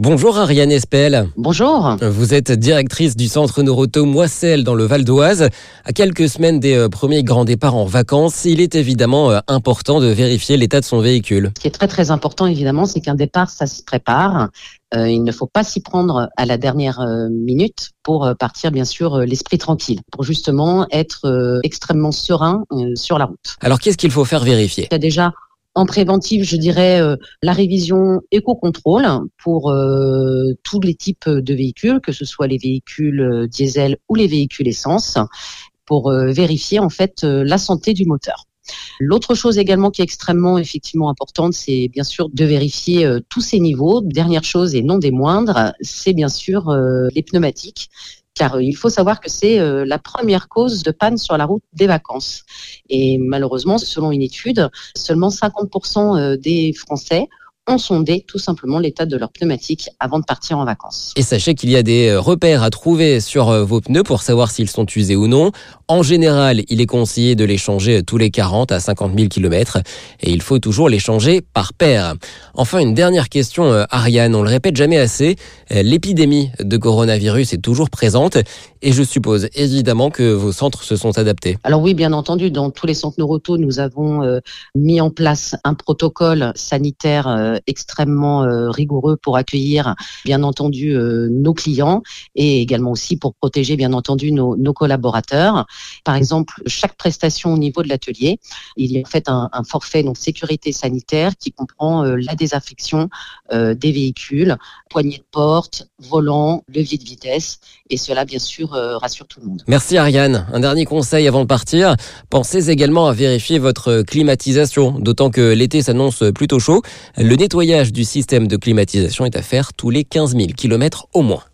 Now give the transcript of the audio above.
Bonjour Ariane Espel. Bonjour. Vous êtes directrice du centre Noroto Moissel dans le Val d'Oise. À quelques semaines des euh, premiers grands départs en vacances, il est évidemment euh, important de vérifier l'état de son véhicule. Ce qui est très très important évidemment, c'est qu'un départ, ça se prépare. Euh, il ne faut pas s'y prendre à la dernière minute pour partir bien sûr l'esprit tranquille, pour justement être extrêmement serein sur la route. Alors qu'est-ce qu'il faut faire vérifier? Il y a déjà en préventive, je dirais, euh, la révision éco-contrôle pour euh, tous les types de véhicules, que ce soit les véhicules euh, diesel ou les véhicules essence, pour vérifier en fait la santé du moteur. L'autre chose également qui est extrêmement effectivement importante, c'est bien sûr de vérifier tous ces niveaux. Dernière chose et non des moindres, c'est bien sûr les pneumatiques car euh, il faut savoir que c'est euh, la première cause de panne sur la route des vacances. Et malheureusement, selon une étude, seulement 50% euh, des Français ont sondé tout simplement l'état de leur pneumatique avant de partir en vacances. Et sachez qu'il y a des euh, repères à trouver sur euh, vos pneus pour savoir s'ils sont usés ou non. En général, il est conseillé de les changer tous les 40 à 50 000 km et il faut toujours les changer par paire. Enfin, une dernière question, euh, Ariane, on le répète jamais assez, euh, l'épidémie de coronavirus est toujours présente et je suppose évidemment que vos centres se sont adaptés. Alors oui, bien entendu, dans tous les centres Noroto, nous avons euh, mis en place un protocole sanitaire euh, extrêmement euh, rigoureux pour accueillir, bien entendu, euh, nos clients et également aussi pour protéger, bien entendu, nos, collaborateurs. Par exemple, chaque prestation au niveau de l'atelier, il y a en fait un, forfait donc sécurité sanitaire qui comprend euh, la désinfection des véhicules, poignée de porte, volant, levier de vitesse et cela, bien sûr, rassure tout le monde. Merci Ariane. Un dernier conseil avant de partir. Pensez également à vérifier votre climatisation, d'autant que l'été s'annonce plutôt chaud. Le nettoyage du système de climatisation est à faire tous les 15 000 km au moins.